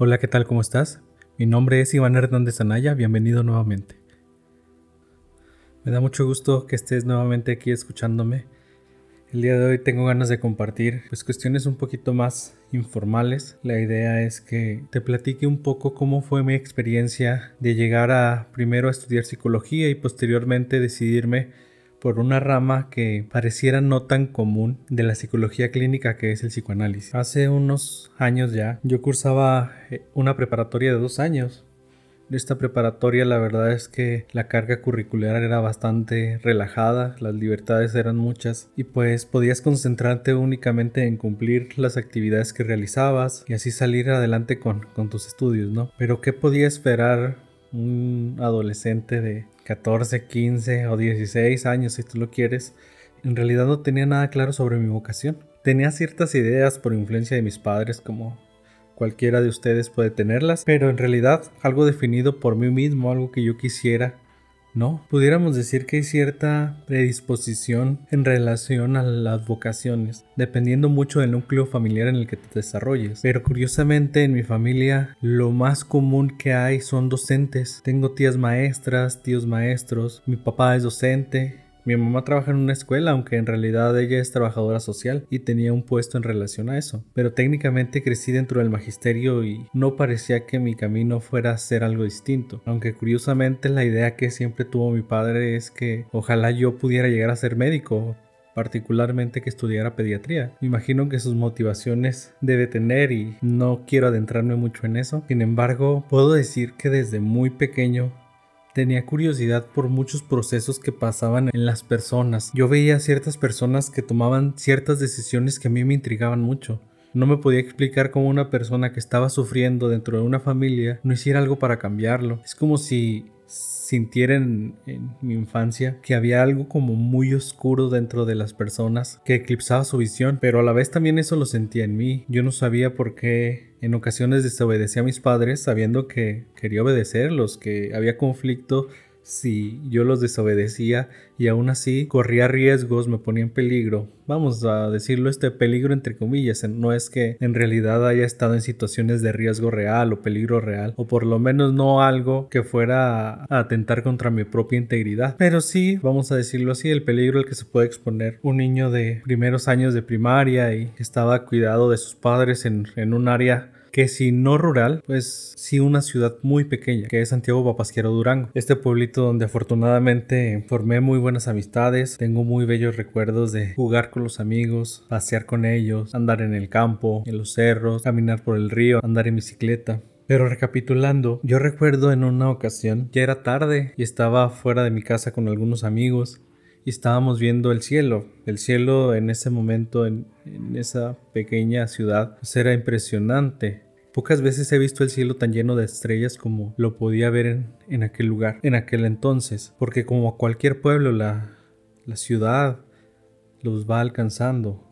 Hola, ¿qué tal? ¿Cómo estás? Mi nombre es Iván Hernández Anaya, bienvenido nuevamente. Me da mucho gusto que estés nuevamente aquí escuchándome. El día de hoy tengo ganas de compartir pues cuestiones un poquito más informales. La idea es que te platique un poco cómo fue mi experiencia de llegar a primero a estudiar psicología y posteriormente decidirme por una rama que pareciera no tan común de la psicología clínica que es el psicoanálisis. Hace unos años ya yo cursaba eh, una preparatoria de dos años. Esta preparatoria la verdad es que la carga curricular era bastante relajada, las libertades eran muchas y pues podías concentrarte únicamente en cumplir las actividades que realizabas y así salir adelante con, con tus estudios, ¿no? Pero ¿qué podía esperar un adolescente de 14, 15 o 16 años si tú lo quieres, en realidad no tenía nada claro sobre mi vocación. Tenía ciertas ideas por influencia de mis padres como cualquiera de ustedes puede tenerlas, pero en realidad algo definido por mí mismo, algo que yo quisiera no, pudiéramos decir que hay cierta predisposición en relación a las vocaciones, dependiendo mucho del núcleo familiar en el que te desarrolles. Pero curiosamente en mi familia lo más común que hay son docentes. Tengo tías maestras, tíos maestros, mi papá es docente, mi mamá trabaja en una escuela, aunque en realidad ella es trabajadora social y tenía un puesto en relación a eso. Pero técnicamente crecí dentro del magisterio y no parecía que mi camino fuera a ser algo distinto. Aunque curiosamente la idea que siempre tuvo mi padre es que ojalá yo pudiera llegar a ser médico, particularmente que estudiara pediatría. Imagino que sus motivaciones debe tener y no quiero adentrarme mucho en eso. Sin embargo, puedo decir que desde muy pequeño Tenía curiosidad por muchos procesos que pasaban en las personas. Yo veía ciertas personas que tomaban ciertas decisiones que a mí me intrigaban mucho. No me podía explicar cómo una persona que estaba sufriendo dentro de una familia no hiciera algo para cambiarlo. Es como si sintiera en, mi infancia que había algo como muy oscuro dentro de las personas que eclipsaba su visión, pero a la vez también eso lo sentía en mí. Yo no sabía por qué en ocasiones desobedecía a mis padres sabiendo que quería obedecerlos, que había conflicto si yo los desobedecía y aún así corría riesgos, me ponía en peligro. Vamos a decirlo este peligro entre comillas, no es que en realidad haya estado en situaciones de riesgo real o peligro real, o por lo menos no algo que fuera a atentar contra mi propia integridad. Pero sí, vamos a decirlo así, el peligro al que se puede exponer un niño de primeros años de primaria y estaba cuidado de sus padres en, en un área que si no rural, pues sí una ciudad muy pequeña, que es Santiago Papasquero Durango. Este pueblito donde afortunadamente formé muy buenas amistades, tengo muy bellos recuerdos de jugar con los amigos, pasear con ellos, andar en el campo, en los cerros, caminar por el río, andar en bicicleta. Pero recapitulando, yo recuerdo en una ocasión, ya era tarde y estaba fuera de mi casa con algunos amigos y estábamos viendo el cielo. El cielo en ese momento en, esa pequeña ciudad pues era impresionante. Pocas veces he visto el cielo tan lleno de estrellas como lo podía ver en, en aquel lugar, en aquel entonces, porque como cualquier pueblo la, la ciudad los va alcanzando,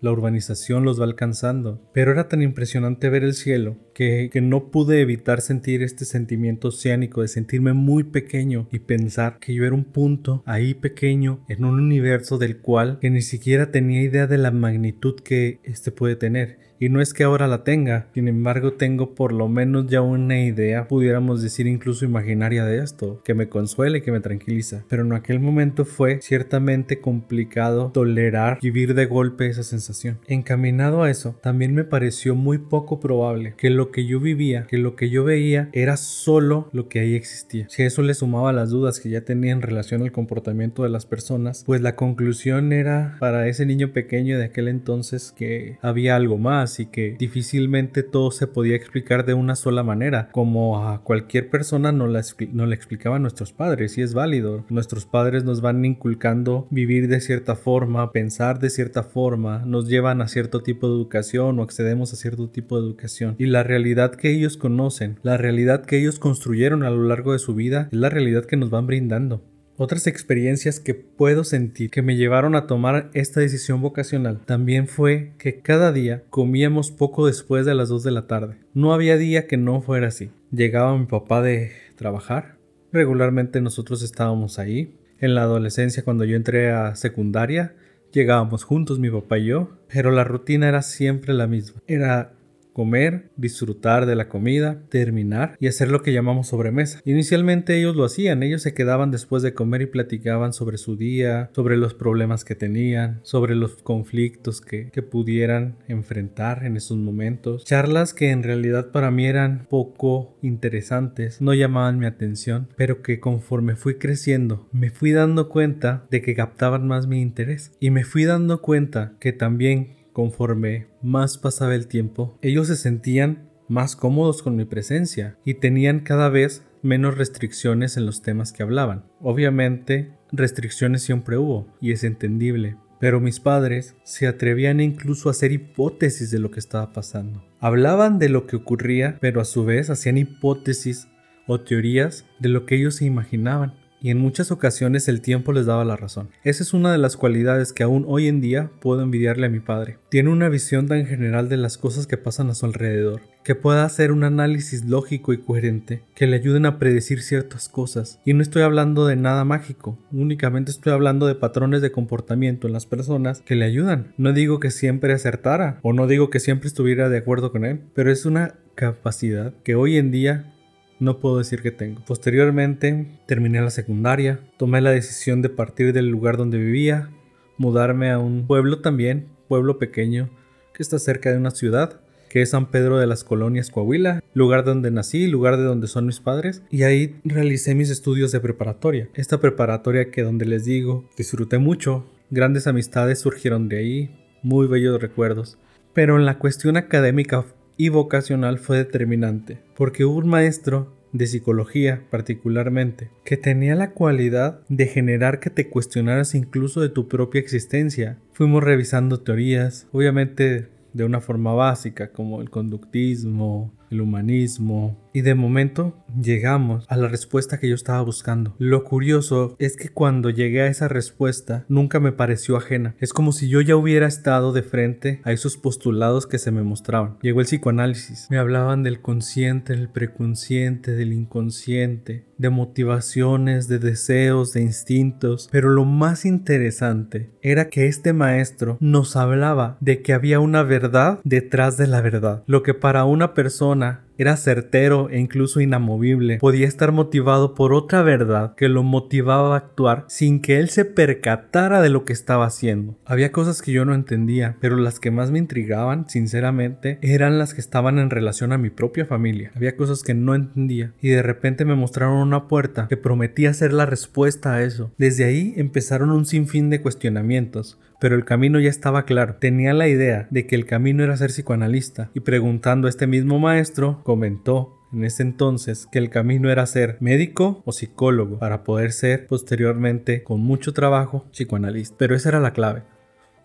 la urbanización los va alcanzando. Pero era tan impresionante ver el cielo que, no pude evitar sentir este sentimiento oceánico de sentirme muy pequeño y pensar que yo era un punto ahí pequeño en un universo del cual que ni siquiera tenía idea de la magnitud que este puede tener. Y no es que ahora la tenga, sin embargo tengo por lo menos ya una idea, pudiéramos decir incluso imaginaria de esto, que me consuela y que me tranquiliza. Pero en aquel momento fue ciertamente complicado tolerar vivir de golpe esa sensación. Encaminado a eso, también me pareció muy poco probable que lo que yo vivía, que lo que yo veía era solo lo que ahí existía. Si eso le sumaba las dudas que ya tenía en relación al comportamiento de las personas, pues la conclusión era para ese niño pequeño de aquel entonces que había algo más y que difícilmente todo se podía explicar de una sola manera, como a cualquier persona no la, no la explicaban nuestros padres, y es válido. Nuestros padres nos van inculcando vivir de cierta forma, pensar de cierta forma, nos llevan a cierto tipo de educación o accedemos a cierto tipo de educación. Y la realidad que ellos conocen, la realidad que ellos construyeron a lo largo de su vida, es la realidad que nos van brindando. Otras experiencias que puedo sentir que me llevaron a tomar esta decisión vocacional también fue que cada día comíamos poco después de las 2 de la tarde. No había día que no fuera así. Llegaba mi papá de trabajar, regularmente nosotros estábamos ahí. En la adolescencia cuando yo entré a secundaria, llegábamos juntos mi papá y yo, pero la rutina era siempre la misma. Era comer, disfrutar de la comida, terminar y hacer lo que llamamos sobremesa. Inicialmente ellos lo hacían, ellos se quedaban después de comer y platicaban sobre su día, sobre los problemas que tenían, sobre los conflictos que, que pudieran enfrentar en esos momentos. Charlas que en realidad para mí eran poco interesantes, no llamaban mi atención, pero que conforme fui creciendo me fui dando cuenta de que captaban más mi interés y me fui dando cuenta que también Conforme más pasaba el tiempo, ellos se sentían más cómodos con mi presencia y tenían cada vez menos restricciones en los temas que hablaban. Obviamente, restricciones siempre hubo, y es entendible, pero mis padres se atrevían incluso a hacer hipótesis de lo que estaba pasando. Hablaban de lo que ocurría, pero a su vez hacían hipótesis o teorías de lo que ellos se imaginaban y en muchas ocasiones el tiempo les daba la razón. Esa es una de las cualidades que aún hoy en día puedo envidiarle a mi padre. Tiene una visión tan general de las cosas que pasan a su alrededor, que pueda hacer un análisis lógico y coherente, que le ayuden a predecir ciertas cosas. Y no estoy hablando de nada mágico, únicamente estoy hablando de patrones de comportamiento en las personas que le ayudan. No digo que siempre acertara, o no digo que siempre estuviera de acuerdo con él, pero es una capacidad que hoy en día no puedo decir que tengo. Posteriormente terminé la secundaria, tomé la decisión de partir del lugar donde vivía, mudarme a un pueblo también, pueblo pequeño, que está cerca de una ciudad, que es San Pedro de las Colonias, Coahuila, lugar donde nací, lugar de donde son mis padres, y ahí realicé mis estudios de preparatoria. Esta preparatoria que donde les digo, disfruté mucho, grandes amistades surgieron de ahí, muy bellos recuerdos. Pero en la cuestión académica y vocacional fue determinante, porque hubo un maestro de psicología particularmente, que tenía la cualidad de generar que te cuestionaras incluso de tu propia existencia. Fuimos revisando teorías, obviamente de una forma básica como el conductismo, el humanismo. Y de momento llegamos a la respuesta que yo estaba buscando. Lo curioso es que cuando llegué a esa respuesta nunca me pareció ajena. Es como si yo ya hubiera estado de frente a esos postulados que se me mostraban. Llegó el psicoanálisis. Me hablaban del consciente, del preconsciente, del inconsciente, de motivaciones, de deseos, de instintos. Pero lo más interesante era que este maestro nos hablaba de que había una verdad detrás de la verdad. Lo que para una persona Nah. Era certero e incluso inamovible. Podía estar motivado por otra verdad que lo motivaba a actuar sin que él se percatara de lo que estaba haciendo. Había cosas que yo no entendía, pero las que más me intrigaban, sinceramente, eran las que estaban en relación a mi propia familia. Había cosas que no entendía y de repente me mostraron una puerta que prometía ser la respuesta a eso. Desde ahí empezaron un sinfín de cuestionamientos pero el camino ya estaba claro. Tenía la idea de que el camino era ser psicoanalista y preguntando a este mismo maestro comentó en ese entonces que el camino era ser médico o psicólogo para poder ser posteriormente con mucho trabajo psicoanalista. Pero esa era la clave.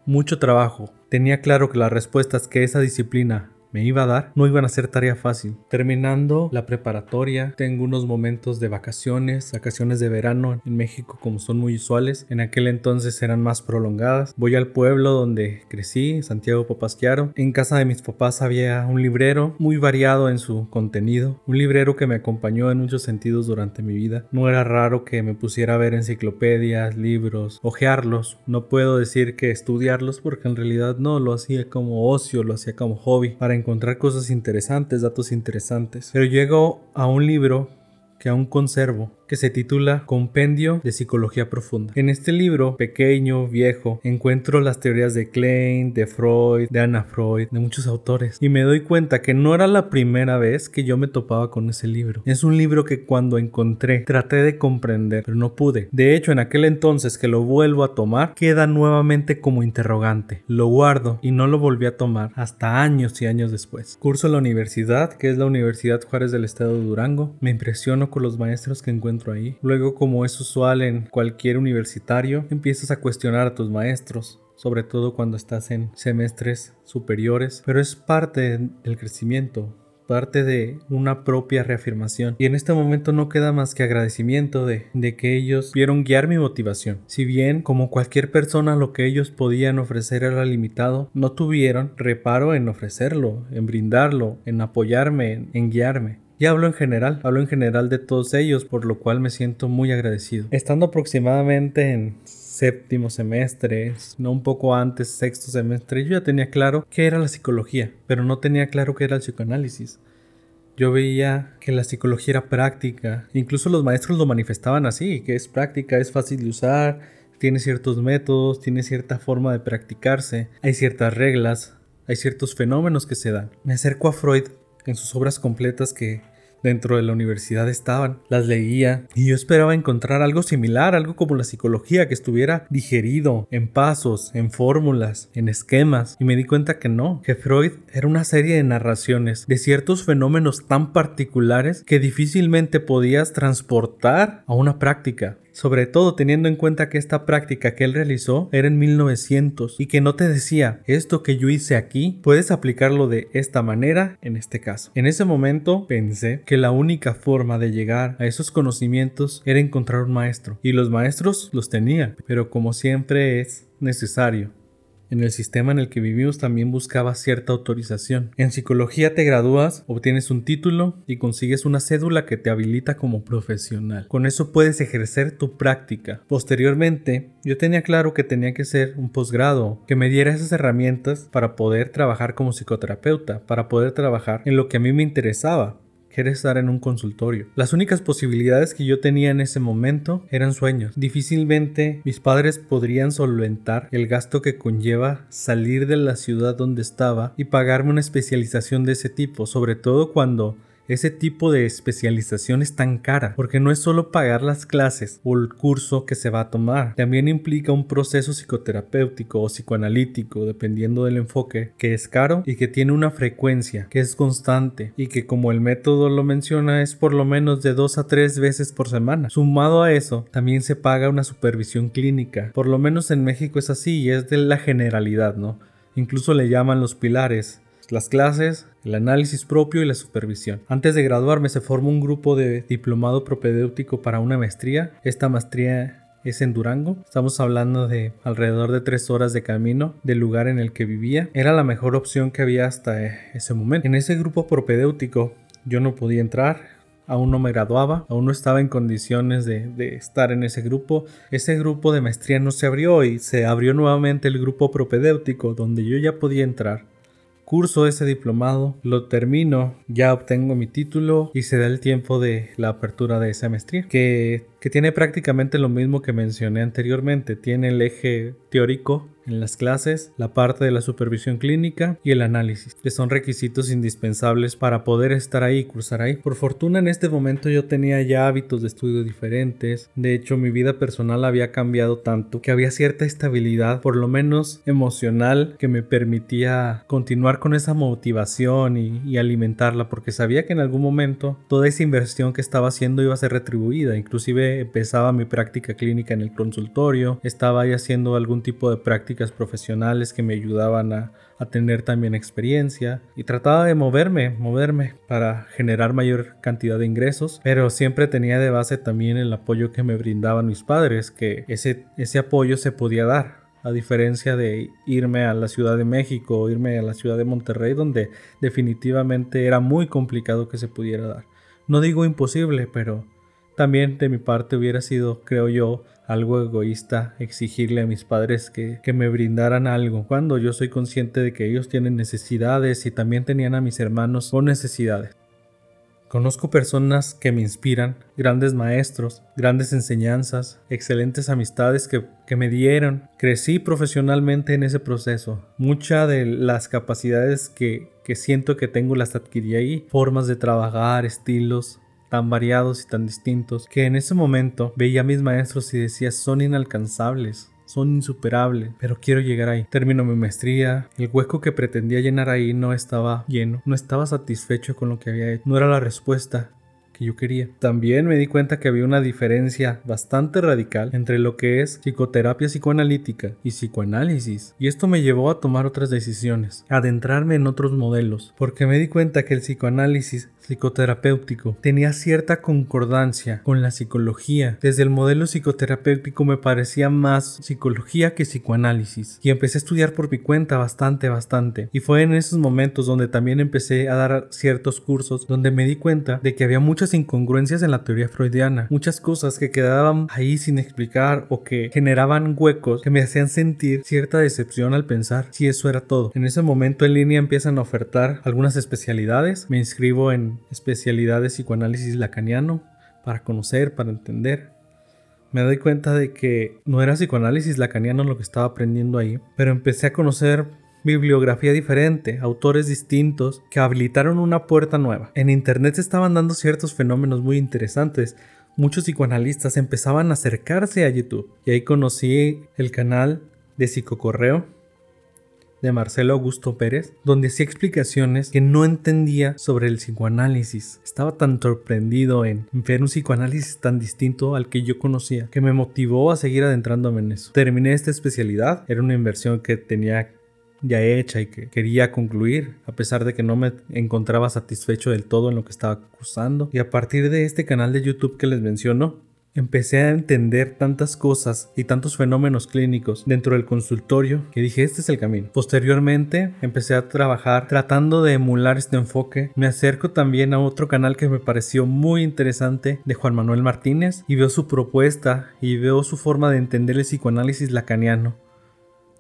Mucho trabajo. Tenía claro que las respuestas que esa disciplina me iba a dar no iban a ser tarea fácil. Terminando la preparatoria, tengo unos momentos de vacaciones, vacaciones de verano en México como son muy usuales. En aquel entonces eran más prolongadas. Voy al pueblo donde crecí, Santiago Popasquiaro. En casa de mis papás había un librero muy variado en su contenido. Un librero que me acompañó en muchos sentidos durante mi vida. No era raro que me pusiera a ver enciclopedias, libros, ojearlos. No puedo decir que estudiarlos porque en realidad no, lo hacía como ocio, lo hacía como hobby. Para encontrar cosas interesantes, datos interesantes. Pero llego a un libro que aún conservo, que se titula Compendio de Psicología Profunda. En este libro, pequeño, viejo, encuentro las teorías de Klein, de Freud, de Anna Freud, de muchos autores, y me doy cuenta que no era la primera vez que yo me topaba con ese libro. Es un libro que cuando encontré traté de comprender, pero no pude. De hecho, en aquel entonces que lo vuelvo a tomar, queda nuevamente como interrogante. Lo guardo y no lo volví a tomar hasta años y años después. Curso la universidad, que es la Universidad Juárez del Estado de Durango. Me impresiono con los maestros que encuentro ahí. Luego, como es usual en cualquier universitario, empiezas a cuestionar a tus maestros, sobre todo cuando estás en semestres superiores, pero es parte del crecimiento, parte de una propia reafirmación. Y en este momento no queda más que agradecimiento de, de, que ellos vieron guiar mi motivación. Si bien, como cualquier persona, lo que ellos podían ofrecer era limitado, no tuvieron reparo en ofrecerlo, en brindarlo, en apoyarme, en guiarme. Y hablo en general, hablo en general de todos ellos, por lo cual me siento muy agradecido. Estando aproximadamente en séptimo semestre, no un poco antes, sexto semestre, yo ya tenía claro qué era la psicología, pero no tenía claro qué era el psicoanálisis. Yo veía que la psicología era práctica, incluso los maestros lo manifestaban así, que es práctica, es fácil de usar, tiene ciertos métodos, tiene cierta forma de practicarse, hay ciertas reglas, hay ciertos fenómenos que se dan. Me acerco a Freud en sus obras completas que dentro de la universidad estaban, las leía y yo esperaba encontrar algo similar, algo como la psicología que estuviera digerido en pasos, en fórmulas, en esquemas y me di cuenta que no, que Freud era una serie de narraciones de ciertos fenómenos tan particulares que difícilmente podías transportar a una práctica sobre todo teniendo en cuenta que esta práctica que él realizó era en 1900 y que no te decía esto que yo hice aquí puedes aplicarlo de esta manera en este caso. En ese momento pensé que la única forma de llegar a esos conocimientos era encontrar un maestro y los maestros los tenía, pero como siempre es necesario en el sistema en el que vivimos también buscaba cierta autorización. En psicología te gradúas, obtienes un título y consigues una cédula que te habilita como profesional. Con eso puedes ejercer tu práctica. Posteriormente, yo tenía claro que tenía que ser un posgrado que me diera esas herramientas para poder trabajar como psicoterapeuta, para poder trabajar en lo que a mí me interesaba, Estar en un consultorio. Las únicas posibilidades que yo tenía en ese momento eran sueños. Difícilmente mis padres podrían solventar el gasto que conlleva salir de la ciudad donde estaba y pagarme una especialización de ese tipo, sobre todo cuando ese tipo de especialización es tan cara, porque no es solo pagar las clases o el curso que se va a tomar, también implica un proceso psicoterapéutico o psicoanalítico, dependiendo del enfoque, que es caro y que tiene una frecuencia, que es constante y que como el método lo menciona es por lo menos de dos a tres veces por semana. Sumado a eso, también se paga una supervisión clínica, por lo menos en México es así y es de la generalidad, ¿no? Incluso le llaman los pilares las clases, el análisis propio y la supervisión. Antes de graduarme se formó un grupo de diplomado propedéutico para una maestría. Esta maestría es en Durango. Estamos hablando de alrededor de tres horas de camino del lugar en el que vivía. Era la mejor opción que había hasta ese momento. En ese grupo propedéutico yo no podía entrar. Aún no me graduaba, aún no estaba en condiciones de, estar en ese grupo. Ese grupo de maestría no se abrió y se abrió nuevamente el grupo propedéutico donde yo ya podía entrar curso ese diplomado, lo termino, ya obtengo mi título y se da el tiempo de la apertura de esa maestría, que, que tiene prácticamente lo mismo que mencioné anteriormente, tiene el eje teórico en las clases, la parte de la supervisión clínica y el análisis, que son requisitos indispensables para poder estar ahí y cursar ahí. Por fortuna en este momento yo tenía ya hábitos de estudio diferentes, de hecho mi vida personal había cambiado tanto que había cierta estabilidad, por lo menos emocional, que me permitía continuar con esa motivación y, alimentarla, porque sabía que en algún momento toda esa inversión que estaba haciendo iba a ser retribuida, inclusive empezaba mi práctica clínica en el consultorio, estaba ahí haciendo algún tipo de práctica profesionales que me ayudaban a, a tener también experiencia y trataba de moverme, moverme para generar mayor cantidad de ingresos, pero siempre tenía de base también el apoyo que me brindaban mis padres, que ese, ese apoyo se podía dar. A diferencia de irme a la Ciudad de México o irme a la Ciudad de Monterrey, donde definitivamente era muy complicado que se pudiera dar. No digo imposible, pero también de mi parte hubiera sido, creo yo, algo egoísta exigirle a mis padres que, me brindaran algo, cuando yo soy consciente de que ellos tienen necesidades y también tenían a mis hermanos con necesidades. Conozco personas que me inspiran, grandes maestros, grandes enseñanzas, excelentes amistades que, que, me dieron. Crecí profesionalmente en ese proceso. Muchas de las capacidades que, que siento que tengo las adquirí ahí. Formas de trabajar, estilos, tan variados y tan distintos, que en ese momento veía a mis maestros y decía son inalcanzables, son insuperables, pero quiero llegar ahí. Termino mi maestría, el hueco que pretendía llenar ahí no estaba lleno, no estaba satisfecho con lo que había hecho, no era la respuesta que yo quería. También me di cuenta que había una diferencia bastante radical entre lo que es psicoterapia psicoanalítica y psicoanálisis. Y esto me llevó a tomar otras decisiones, adentrarme en otros modelos, porque me di cuenta que el psicoanálisis psicoterapéutico tenía cierta concordancia con la psicología. Desde el modelo psicoterapéutico me parecía más psicología que psicoanálisis y empecé a estudiar por mi cuenta bastante, bastante. Y fue en esos momentos donde también empecé a dar ciertos cursos donde me di cuenta de que había muchas incongruencias en la teoría freudiana, muchas cosas que quedaban ahí sin explicar o que generaban huecos que me hacían sentir cierta decepción al pensar si eso era todo. En ese momento en línea empiezan a ofertar algunas especialidades, me inscribo en especialidad de psicoanálisis lacaniano para conocer, para entender. Me doy cuenta de que no era psicoanálisis lacaniano lo que estaba aprendiendo ahí, pero empecé a conocer bibliografía diferente, autores distintos que habilitaron una puerta nueva. En internet se estaban dando ciertos fenómenos muy interesantes. Muchos psicoanalistas empezaban a acercarse a YouTube y ahí conocí el canal de Psicocorreo de Marcelo Augusto Pérez, donde hacía explicaciones que no entendía sobre el psicoanálisis. Estaba tan sorprendido en ver un psicoanálisis tan distinto al que yo conocía, que me motivó a seguir adentrándome en eso. Terminé esta especialidad, era una inversión que tenía ya hecha y que quería concluir, a pesar de que no me encontraba satisfecho del todo en lo que estaba cursando. Y a partir de este canal de YouTube que les menciono, Empecé a entender tantas cosas y tantos fenómenos clínicos dentro del consultorio que dije este es el camino. Posteriormente empecé a trabajar tratando de emular este enfoque. Me acerco también a otro canal que me pareció muy interesante de Juan Manuel Martínez y veo su propuesta y veo su forma de entender el psicoanálisis lacaniano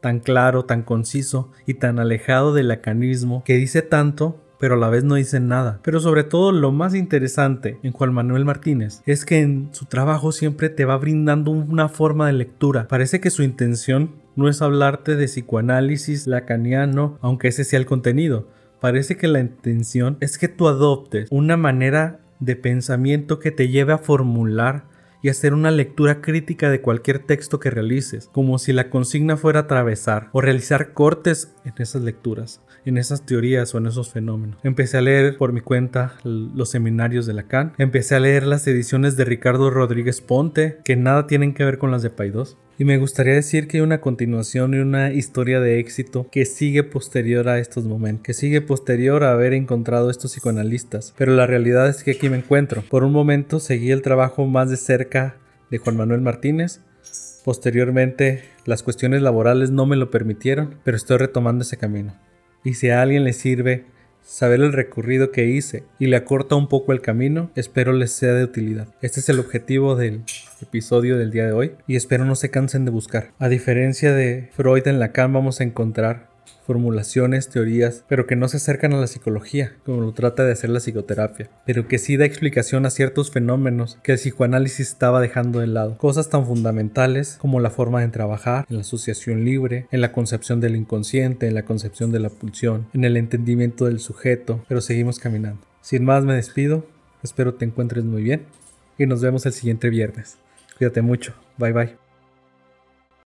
tan claro, tan conciso y tan alejado del lacanismo que dice tanto pero a la vez no dicen nada. Pero sobre todo lo más interesante en Juan Manuel Martínez es que en su trabajo siempre te va brindando una forma de lectura. Parece que su intención no es hablarte de psicoanálisis lacaniano, aunque ese sea el contenido. Parece que la intención es que tú adoptes una manera de pensamiento que te lleve a formular y hacer una lectura crítica de cualquier texto que realices, como si la consigna fuera atravesar o realizar cortes en esas lecturas en esas teorías o en esos fenómenos. Empecé a leer por mi cuenta los seminarios de Lacan, empecé a leer las ediciones de Ricardo Rodríguez Ponte, que nada tienen que ver con las de Paidós. Y me gustaría decir que hay una continuación y una historia de éxito que sigue posterior a estos momentos, que sigue posterior a haber encontrado estos psicoanalistas. Pero la realidad es que aquí me encuentro. Por un momento seguí el trabajo más de cerca de Juan Manuel Martínez. Posteriormente las cuestiones laborales no me lo permitieron, pero estoy retomando ese camino y si a alguien le sirve saber el recorrido que hice y le acorta un poco el camino, espero les sea de utilidad. Este es el objetivo del episodio del día de hoy y espero no se cansen de buscar. A diferencia de Freud en Lacan vamos a encontrar formulaciones, teorías, pero que no se acercan a la psicología, como lo trata de hacer la psicoterapia, pero que sí da explicación a ciertos fenómenos que el psicoanálisis estaba dejando de lado. Cosas tan fundamentales como la forma de trabajar, en la asociación libre, en la concepción del inconsciente, en la concepción de la pulsión, en el entendimiento del sujeto, pero seguimos caminando. Sin más me despido, espero te encuentres muy bien y nos vemos el siguiente viernes. Cuídate mucho, bye bye.